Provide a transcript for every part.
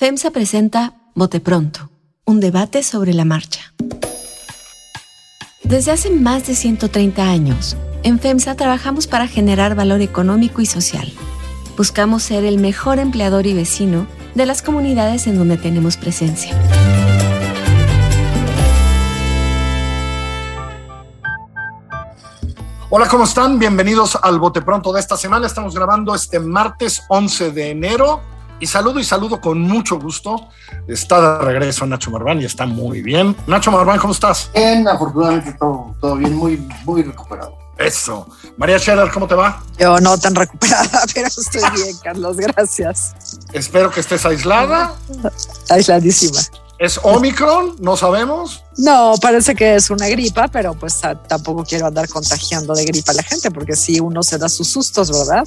FEMSA presenta Bote Pronto, un debate sobre la marcha. Desde hace más de 130 años, en FEMSA trabajamos para generar valor económico y social. Buscamos ser el mejor empleador y vecino de las comunidades en donde tenemos presencia. Hola, ¿cómo están? Bienvenidos al Bote Pronto de esta semana. Estamos grabando este martes 11 de enero y saludo y saludo con mucho gusto. Está de regreso Nacho Marván y está muy bien. Nacho Marván, ¿cómo estás? Bien, afortunadamente todo, todo bien, muy, muy recuperado. Eso. María Scherer, ¿cómo te va? Yo no tan recuperada, pero estoy bien, Carlos, gracias. Espero que estés aislada. Aisladísima. ¿Es Omicron? ¿No sabemos? No, parece que es una gripa, pero pues tampoco quiero andar contagiando de gripa a la gente, porque si uno se da sus sustos, ¿verdad?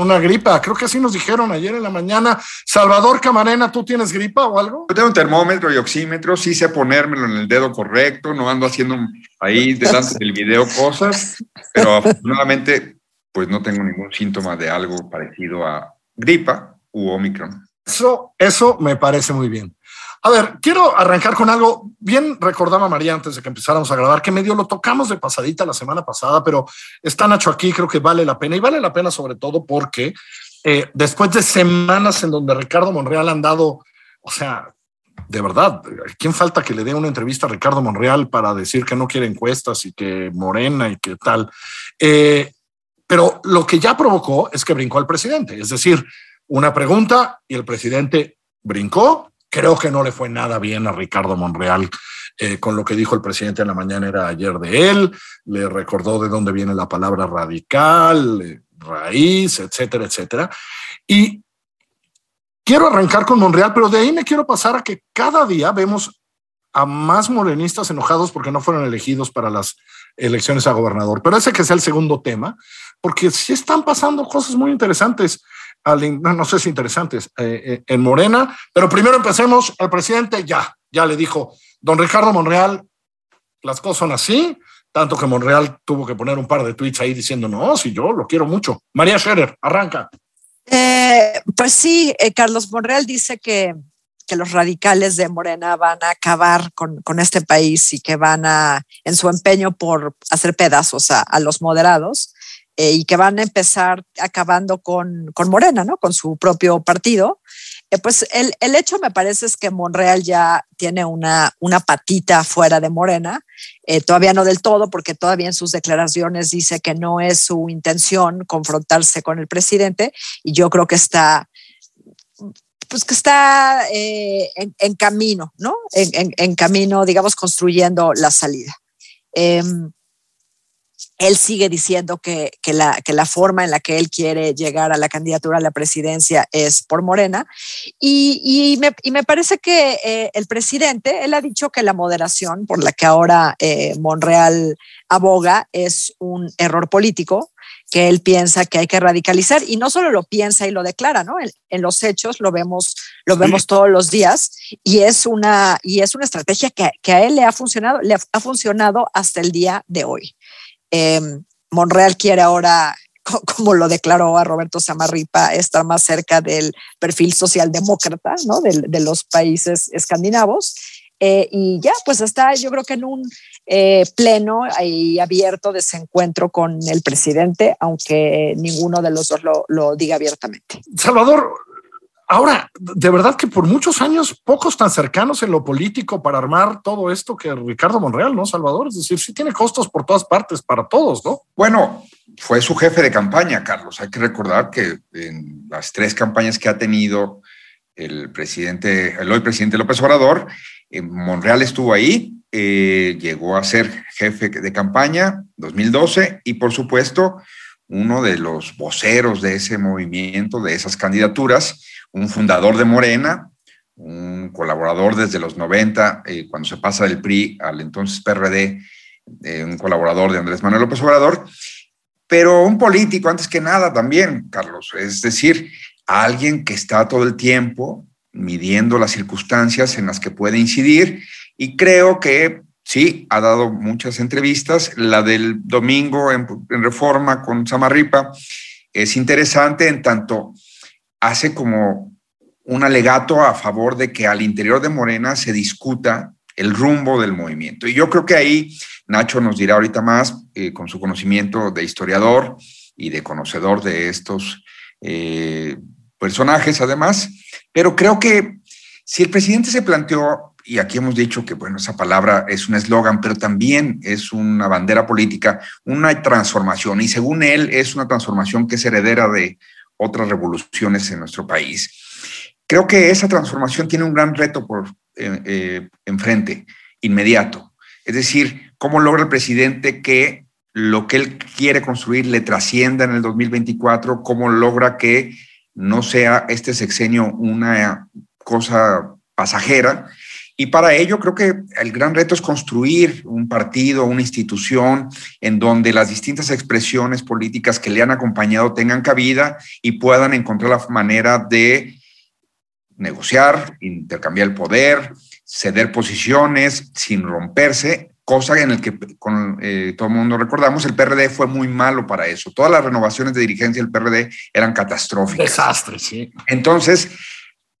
Una gripa, creo que así nos dijeron ayer en la mañana. Salvador Camarena, ¿tú tienes gripa o algo? Yo tengo un termómetro y oxímetro, sí sé ponérmelo en el dedo correcto, no ando haciendo ahí delante del video cosas, pero afortunadamente pues no tengo ningún síntoma de algo parecido a gripa u Omicron. Eso, eso me parece muy bien. A ver, quiero arrancar con algo. Bien recordaba María antes de que empezáramos a grabar que medio lo tocamos de pasadita la semana pasada, pero está Nacho aquí, creo que vale la pena y vale la pena sobre todo porque eh, después de semanas en donde Ricardo Monreal han dado, o sea, de verdad, ¿quién falta que le dé una entrevista a Ricardo Monreal para decir que no quiere encuestas y que Morena y que tal? Eh, pero lo que ya provocó es que brincó al presidente, es decir, una pregunta y el presidente brincó Creo que no le fue nada bien a Ricardo Monreal eh, con lo que dijo el presidente en la mañana era ayer de él, le recordó de dónde viene la palabra radical, eh, raíz, etcétera, etcétera. Y quiero arrancar con Monreal, pero de ahí me quiero pasar a que cada día vemos a más morenistas enojados porque no fueron elegidos para las elecciones a gobernador. Pero ese que sea el segundo tema, porque sí están pasando cosas muy interesantes no, sé si interesantes, eh, eh, en Morena, pero primero empecemos, el presidente ya, ya le dijo, don Ricardo Monreal, las cosas son así, tanto que Monreal tuvo que poner un par de tweets ahí diciendo, no, si yo lo quiero mucho. María Scherer, arranca. Eh, pues sí, Carlos Monreal dice que, que, los radicales de Morena van a acabar con, con, este país y que van a, en su empeño por hacer pedazos a, a los moderados, eh, y que van a empezar acabando con, con Morena, ¿no? Con su propio partido. Eh, pues el, el, hecho me parece es que Monreal ya tiene una, una patita fuera de Morena, eh, todavía no del todo, porque todavía en sus declaraciones dice que no es su intención confrontarse con el presidente y yo creo que está pues que está en, en, camino, ¿no? En, en, en, camino, digamos, construyendo la salida. Él sigue diciendo que, que, la, que, la, forma en la que él quiere llegar a la candidatura a la presidencia es por Morena. Y, y, me, y me, parece que eh, el presidente, él ha dicho que la moderación por la que ahora eh, Monreal aboga es un error político que él piensa que hay que radicalizar y no solo lo piensa y lo declara, ¿no? En, en los hechos lo vemos, lo vemos sí. todos los días y es una, y es una estrategia que, que a él le ha funcionado, le ha funcionado hasta el día de hoy. Eh, Monreal quiere ahora, como lo declaró a Roberto Samarripa, estar más cerca del perfil socialdemócrata ¿no? de, los países escandinavos. Eh, y ya, pues está yo creo que en un eh, pleno y abierto desencuentro con el presidente, aunque ninguno de los dos lo diga abiertamente. Salvador, Ahora, de verdad que por muchos años, pocos tan cercanos en lo político para armar todo esto que Ricardo Monreal, ¿no, Salvador? Es decir, sí tiene costos por todas partes para todos, ¿no? Bueno, fue su jefe de campaña, Carlos. Hay que recordar que en las tres campañas que ha tenido el presidente, el hoy presidente López Obrador, eh, Monreal estuvo ahí, eh, llegó a ser jefe de campaña 2012 y por supuesto uno de los voceros de ese movimiento, de esas candidaturas, un fundador de Morena, un colaborador desde los 90, eh, cuando se pasa del PRI al entonces PRD, eh, un colaborador de Andrés Manuel López Obrador, pero un político antes que nada también, Carlos, es decir, alguien que está todo el tiempo midiendo las circunstancias en las que puede incidir y creo que sí, ha dado muchas entrevistas, la del domingo en, Reforma con Samarripa es interesante en tanto hace como un alegato a favor de que al interior de Morena se discuta el rumbo del movimiento. Y yo creo que ahí Nacho nos dirá ahorita más, eh, con su conocimiento de historiador y de conocedor de estos eh, personajes, además, pero creo que si el presidente se planteó, y aquí hemos dicho que, bueno, esa palabra es un eslogan, pero también es una bandera política, una transformación, y según él es una transformación que es heredera de otras revoluciones en nuestro país. Creo que esa transformación tiene un gran reto por eh, eh, enfrente, inmediato. Es decir, ¿cómo logra el presidente que lo que él quiere construir le trascienda en el 2024? ¿Cómo logra que no sea este sexenio una cosa pasajera? Y para ello creo que el gran reto es construir un partido, una institución en donde las distintas expresiones políticas que le han acompañado tengan cabida y puedan encontrar la manera de negociar, intercambiar el poder, ceder posiciones sin romperse, cosa en la que con, eh, todo el mundo recordamos, el PRD fue muy malo para eso. Todas las renovaciones de dirigencia del PRD eran catastróficas. Desastre, sí. Entonces,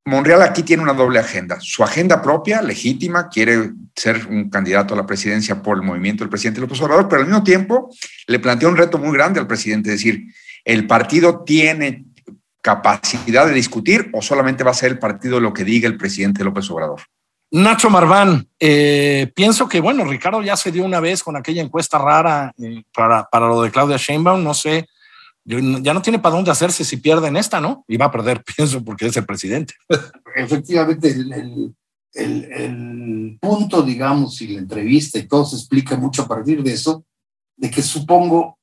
Monreal aquí tiene una doble agenda. Su agenda propia, legítima, quiere ser un candidato a la presidencia por el movimiento del presidente López Obrador, pero al mismo tiempo le plantea un reto muy grande al presidente, es decir, el partido tiene capacidad de discutir o solamente va a ser el partido lo que diga el presidente López Obrador? Nacho Marván, eh, pienso que, bueno, Ricardo ya se dio una vez con aquella encuesta rara eh, para, para, lo de Claudia Sheinbaum, no sé, ya no tiene para dónde hacerse si pierde en esta, ¿no? Y va a perder, pienso, porque es el presidente. Efectivamente, el, el, el, punto, digamos, y la entrevista y todo se explica mucho a partir de eso, de que supongo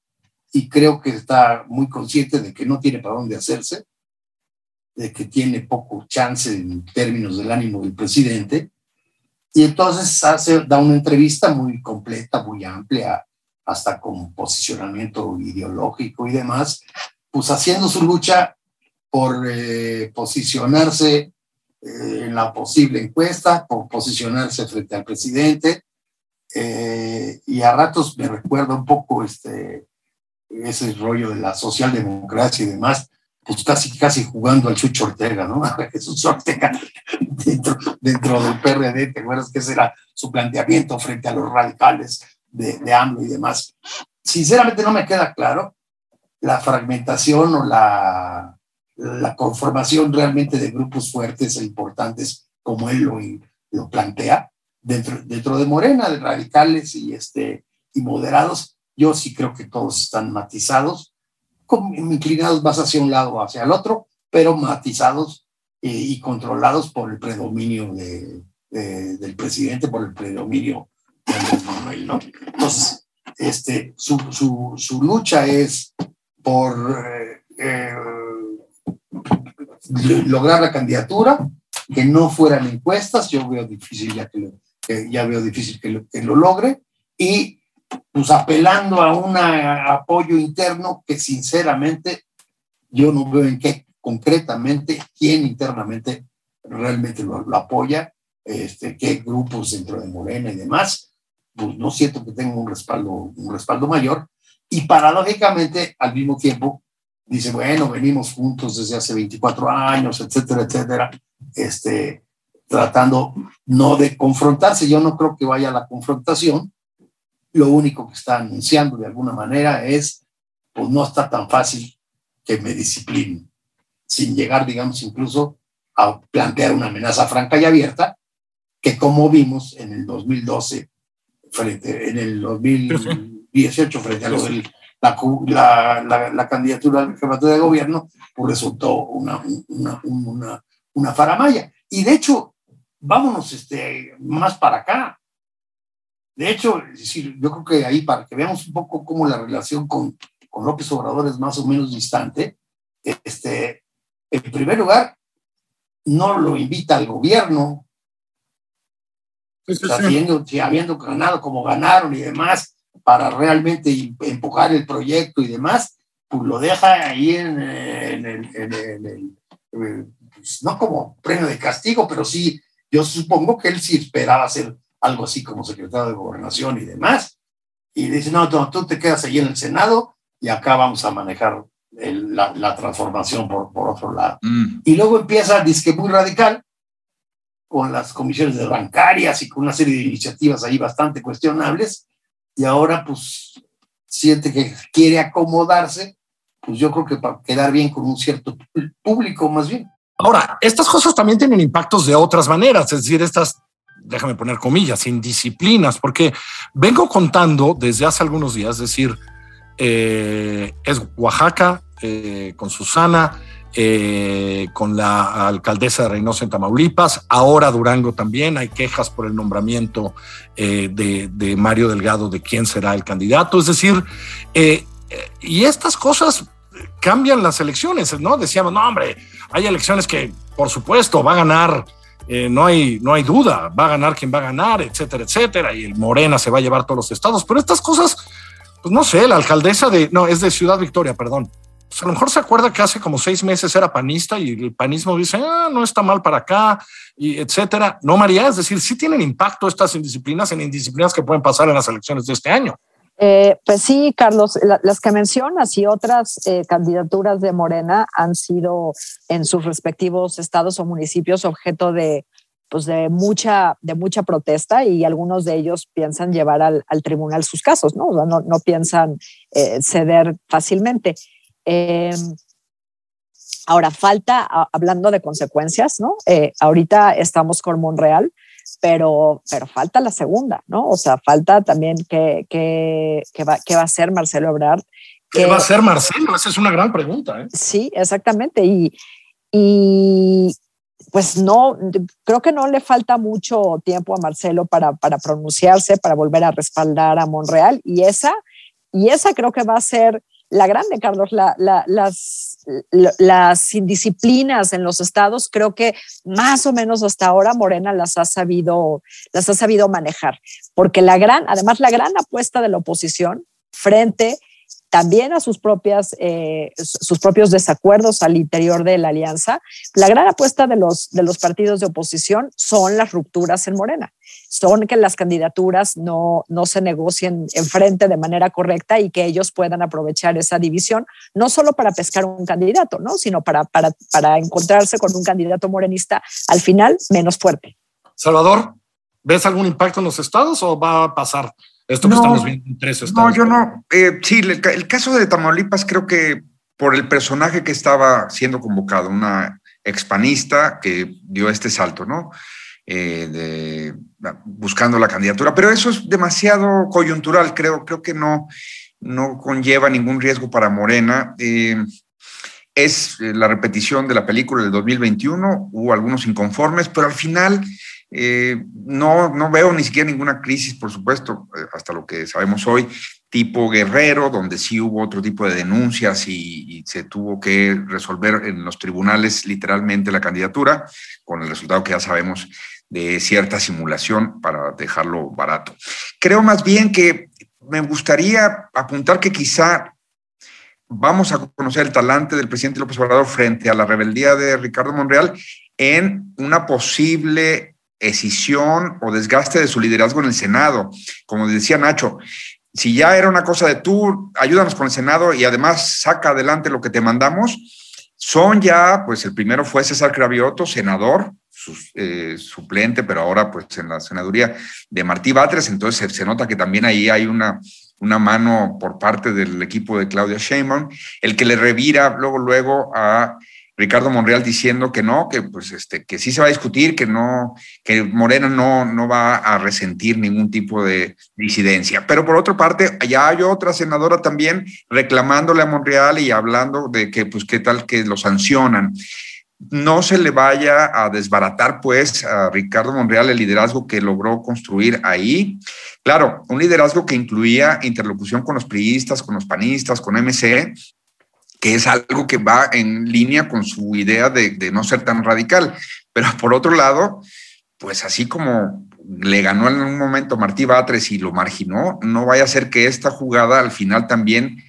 y creo que está muy consciente de que no tiene para dónde hacerse, de que tiene poco chance en términos del ánimo del presidente, y entonces hace, da una entrevista muy completa, muy amplia, hasta con posicionamiento ideológico y demás, pues haciendo su lucha por eh, posicionarse eh, en la posible encuesta, por posicionarse frente al presidente, eh, y a ratos me recuerda un poco este, ese rollo de la socialdemocracia y demás, pues casi, casi jugando al Chucho Ortega, ¿no? Jesús Ortega dentro, dentro del PRD, ¿te acuerdas que ese era su planteamiento frente a los radicales de, de AMLO y demás? Sinceramente no me queda claro la fragmentación o la, la conformación realmente de grupos fuertes e importantes como él lo, lo plantea dentro, dentro de Morena, de radicales y, este, y moderados. Yo sí creo que todos están matizados inclinados más hacia un lado o hacia el otro, pero matizados eh, y controlados por el predominio de, del presidente, por el predominio Entonces, este, su, su, su lucha es por eh, eh, lograr la candidatura, que no fueran encuestas, yo veo difícil ya que lo, ya veo difícil que lo, que lo logre, y pues apelando a un apoyo interno que sinceramente yo no veo en qué concretamente, quién internamente realmente lo, apoya, este, qué grupos dentro de Morena y demás, pues no siento que tenga un respaldo, un respaldo mayor. Y paradójicamente, al mismo tiempo, dice, bueno, venimos juntos desde hace 24 años, etcétera, etcétera, este, tratando no de confrontarse. Yo no creo que vaya a la confrontación, lo único que está anunciando de alguna manera es, pues no está tan fácil que me disciplinen, sin llegar, digamos, incluso a plantear una amenaza franca y abierta, que como vimos en el 2012, frente, en el 2018, frente a lo de la, la, la, candidatura al jefatura de gobierno, pues resultó una, una, una, una faramaya. Y de hecho, vámonos este, más para acá. De hecho, yo creo que ahí, para que veamos un poco cómo la relación con, con López Obrador es más o menos distante, este, en primer lugar, no lo invita al gobierno, habiendo, ganado como ganaron y demás, para realmente empujar el proyecto y demás, pues lo deja ahí en, el, pues, no como premio de castigo, pero sí, yo supongo que él sí esperaba ser algo así como secretario de gobernación y demás, y dice, no, tú te quedas ahí en el Senado y acá vamos a manejar la, transformación por, por otro lado. Mm. Y luego empieza, disque muy radical, con las comisiones bancarias y con una serie de iniciativas ahí bastante cuestionables, y ahora pues siente que quiere acomodarse, pues yo creo que para quedar bien con un cierto público más bien. Ahora, estas cosas también tienen impactos de otras maneras, es decir, estas, déjame poner comillas, indisciplinas, porque vengo contando desde hace algunos días, es decir, eh, es Oaxaca eh, con Susana, eh, con la alcaldesa de Reynosa en Tamaulipas, ahora Durango también, hay quejas por el nombramiento de, Mario Delgado de quién será el candidato, es decir, y estas cosas cambian las elecciones, ¿no? Decíamos, no, hombre, hay elecciones que, por supuesto, va a ganar. no, hay, no hay duda, va a ganar quien va a ganar, etcétera, etcétera, y el Morena se va a llevar todos los estados, pero estas cosas pues no sé, la alcaldesa de, no, es de Ciudad Victoria, perdón. Pues a lo mejor se acuerda que hace como seis meses era panista y el panismo dice, ah, no está mal para acá, y etcétera. No, María, es decir, sí tienen impacto estas indisciplinas en indisciplinas que pueden pasar en las elecciones de este año. Eh, pues sí, Carlos, las que mencionas y otras eh, candidaturas de Morena han sido en sus respectivos estados o municipios objeto de pues de mucha, de mucha protesta y algunos de ellos piensan llevar al, tribunal sus casos, ¿no? no, no piensan eh, ceder fácilmente. Em, ahora, falta, hablando de consecuencias, ¿no? Eh, ahorita estamos con Monreal, pero, pero falta la segunda, ¿no? O sea, falta también que, que, que, va, que va a ser Marcelo Ebrard. ¿Qué va a ser Marcelo? Esa es una gran pregunta. ¿eh? Sí, exactamente. Y, y, pues no, creo que no le falta mucho tiempo a Marcelo para, para pronunciarse, para volver a respaldar a Monreal. Y esa, y esa creo que va a ser la grande, Carlos, la, las, las indisciplinas en los estados, creo que más o menos hasta ahora Morena las ha sabido, las ha sabido manejar, porque la gran, además la gran apuesta de la oposición frente también a sus, propias, eh, sus propios desacuerdos al interior de la alianza. La gran apuesta de los, de los partidos de oposición son las rupturas en Morena, son que las candidaturas no, no se negocien en frente de manera correcta y que ellos puedan aprovechar esa división, no solo para pescar un candidato, ¿no? sino para, para, para encontrarse con un candidato morenista al final menos fuerte. Salvador, ¿ves algún impacto en los estados o va a pasar? Esto que estamos viendo en tres estados. No, yo no. Eh, sí, el, caso de Tamaulipas creo que por el personaje que estaba siendo convocado, una expanista que dio este salto, ¿no? Eh, de, buscando la candidatura, pero eso es demasiado coyuntural, creo, creo que no, no conlleva ningún riesgo para Morena. Eh, es la repetición de la película del 2021, hubo algunos inconformes, pero al final eh, no, no veo ni siquiera ninguna crisis, por supuesto, eh, hasta lo que sabemos hoy, tipo guerrero, donde sí hubo otro tipo de denuncias y, se tuvo que resolver en los tribunales literalmente la candidatura, con el resultado que ya sabemos de cierta simulación para dejarlo barato. Creo más bien que me gustaría apuntar que quizá vamos a conocer el talante del presidente López Obrador frente a la rebeldía de Ricardo Monreal en una posible escisión o desgaste de su liderazgo en el Senado. Como decía Nacho, si ya era una cosa de tú, ayúdanos con el Senado y además saca adelante lo que te mandamos, son ya, pues el primero fue César Cravioto, senador, eh, suplente, pero ahora pues en la senaduría de Martí Batres, entonces se, nota que también ahí hay una, una mano por parte del equipo de Claudia Sheinbaum, el que le revira luego, luego a Ricardo Monreal diciendo que no, que pues este, que sí se va a discutir, que no, que Morena no, no va a resentir ningún tipo de disidencia. Pero por otra parte, ya hay otra senadora también reclamándole a Monreal y hablando de que, pues, qué tal que lo sancionan. No se le vaya a desbaratar, pues, a Ricardo Monreal el liderazgo que logró construir ahí. Claro, un liderazgo que incluía interlocución con los priistas, con los panistas, con MC, que es algo que va en línea con su idea de, no ser tan radical. Pero por otro lado, pues así como le ganó en un momento Martí Batres y lo marginó, no vaya a ser que esta jugada al final también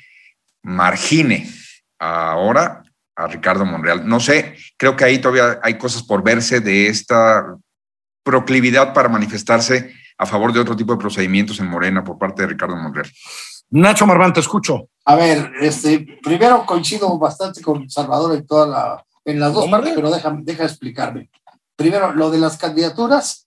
margine ahora a Ricardo Monreal. No sé, creo que ahí todavía hay cosas por verse de esta proclividad para manifestarse a favor de otro tipo de procedimientos en Morena por parte de Ricardo Monreal. Nacho Marván, te escucho. A ver, este, primero coincido bastante con Salvador en toda la, en las dos partes, pero deja, deja explicarme. Primero, lo de las candidaturas,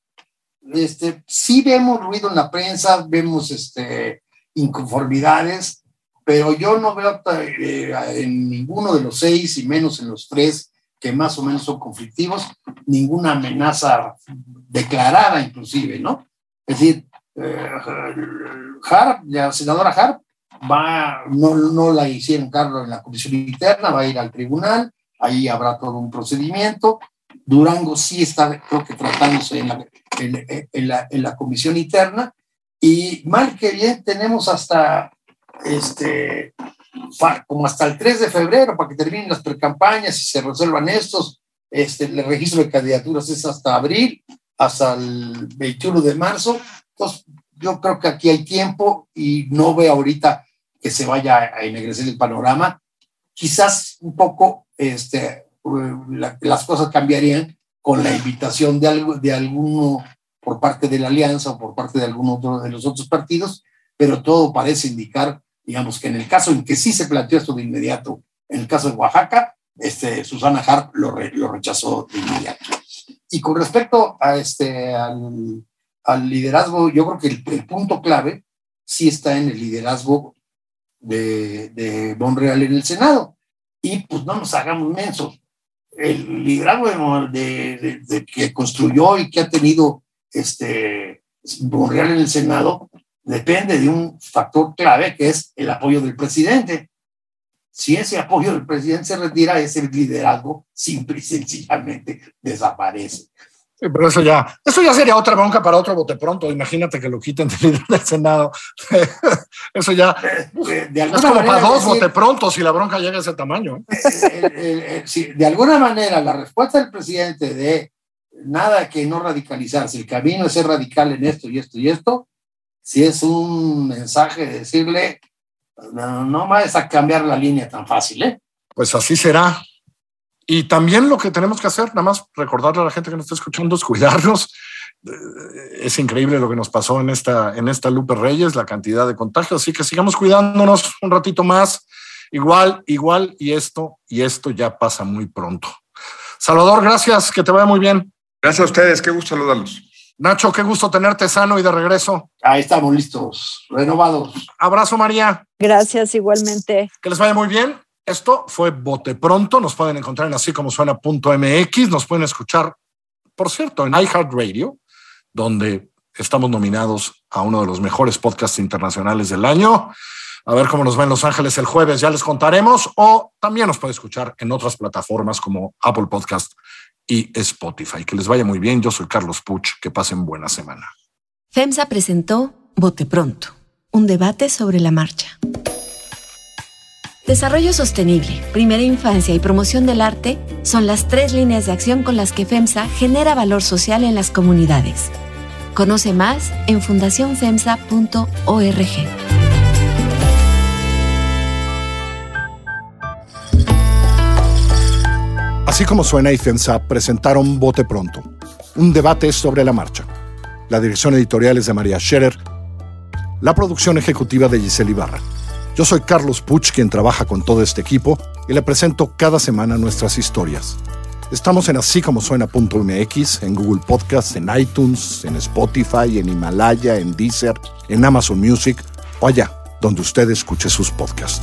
este, sí vemos ruido en la prensa, vemos este, inconformidades, pero yo no veo eh, en ninguno de los seis y menos en los tres que más o menos son conflictivos, ninguna amenaza declarada inclusive, ¿no? Es decir, eh, Harp, la senadora Harp, va, no, no la hicieron cargo en la comisión interna, va a ir al tribunal, ahí habrá todo un procedimiento. Durango sí está, creo que tratándose en la, en, la, en la comisión interna, y mal que bien tenemos hasta este, como hasta el 3 de febrero para que terminen las precampañas y se resuelvan estos. Este, el registro de candidaturas es hasta abril, hasta el 21 de marzo. Entonces, yo creo que aquí hay tiempo y no veo ahorita que se vaya a ennegrecer el panorama. Quizás un poco este, las cosas cambiarían con la invitación de, algo, de alguno por parte de la alianza o por parte de alguno otro de los otros partidos, pero todo parece indicar digamos que en el caso en que sí se planteó esto de inmediato, en el caso de Oaxaca, este, Susana Harp lo, lo rechazó de inmediato. Y con respecto a este, al, al liderazgo, yo creo que el, punto clave sí está en el liderazgo de, de Monreal en el Senado. Y pues no nos hagamos mensos. El liderazgo de, de, que construyó y que ha tenido este, Monreal en el Senado depende de un factor clave que es el apoyo del presidente. Si ese apoyo del presidente se retira, ese liderazgo simple y sencillamente desaparece. Pero eso ya, eso ya sería otra bronca para otro bote pronto. Imagínate que lo quiten del líder del Senado. eso ya eh, de alguna es como para dos bote pronto si la bronca llega a ese tamaño. ¿eh? de alguna manera la respuesta del presidente de nada que no radicalizarse, el camino es ser radical en esto y esto y esto, si es un mensaje de decirle, no, no vayas a cambiar la línea tan fácil, ¿eh? Pues así será. Y también lo que tenemos que hacer, nada más recordarle a la gente que nos está escuchando, es cuidarnos. Es increíble lo que nos pasó en esta, en esta Lupe Reyes, la cantidad de contagios. Así que sigamos cuidándonos un ratito más. Igual, igual, y esto, y esto ya pasa muy pronto. Salvador, gracias, que te vaya muy bien. Gracias a ustedes, qué gusto saludarlos. Nacho, qué gusto tenerte sano y de regreso. Ahí estamos listos, renovados. Abrazo, María. Gracias, igualmente. Que les vaya muy bien. Esto fue Bote Pronto. Nos pueden encontrar en así como suena.mx. Nos pueden escuchar, por cierto, en iHeartRadio, donde estamos nominados a uno de los mejores podcasts internacionales del año. A ver cómo nos va en Los Ángeles el jueves, ya les contaremos. O también nos puede escuchar en otras plataformas como Apple Podcast y Spotify. Que les vaya muy bien. Yo soy Carlos Puch. Que pasen buena semana. FEMSA presentó Bote Pronto, un debate sobre la marcha. Desarrollo sostenible, primera infancia y promoción del arte son las tres líneas de acción con las que FEMSA genera valor social en las comunidades. Conoce más en fundacionfemsa.org. Así como suena y FEMSA presentaron Bote Pronto, un debate sobre la marcha. La dirección editorial es de María Scherer, la producción ejecutiva de Giselle Ibarra. Yo soy Carlos Puch, quien trabaja con todo este equipo, y le presento cada semana nuestras historias. Estamos en así como suena.mx, en Google Podcasts, en iTunes, en Spotify, en Himalaya, en Deezer, en Amazon Music o allá donde usted escuche sus podcasts.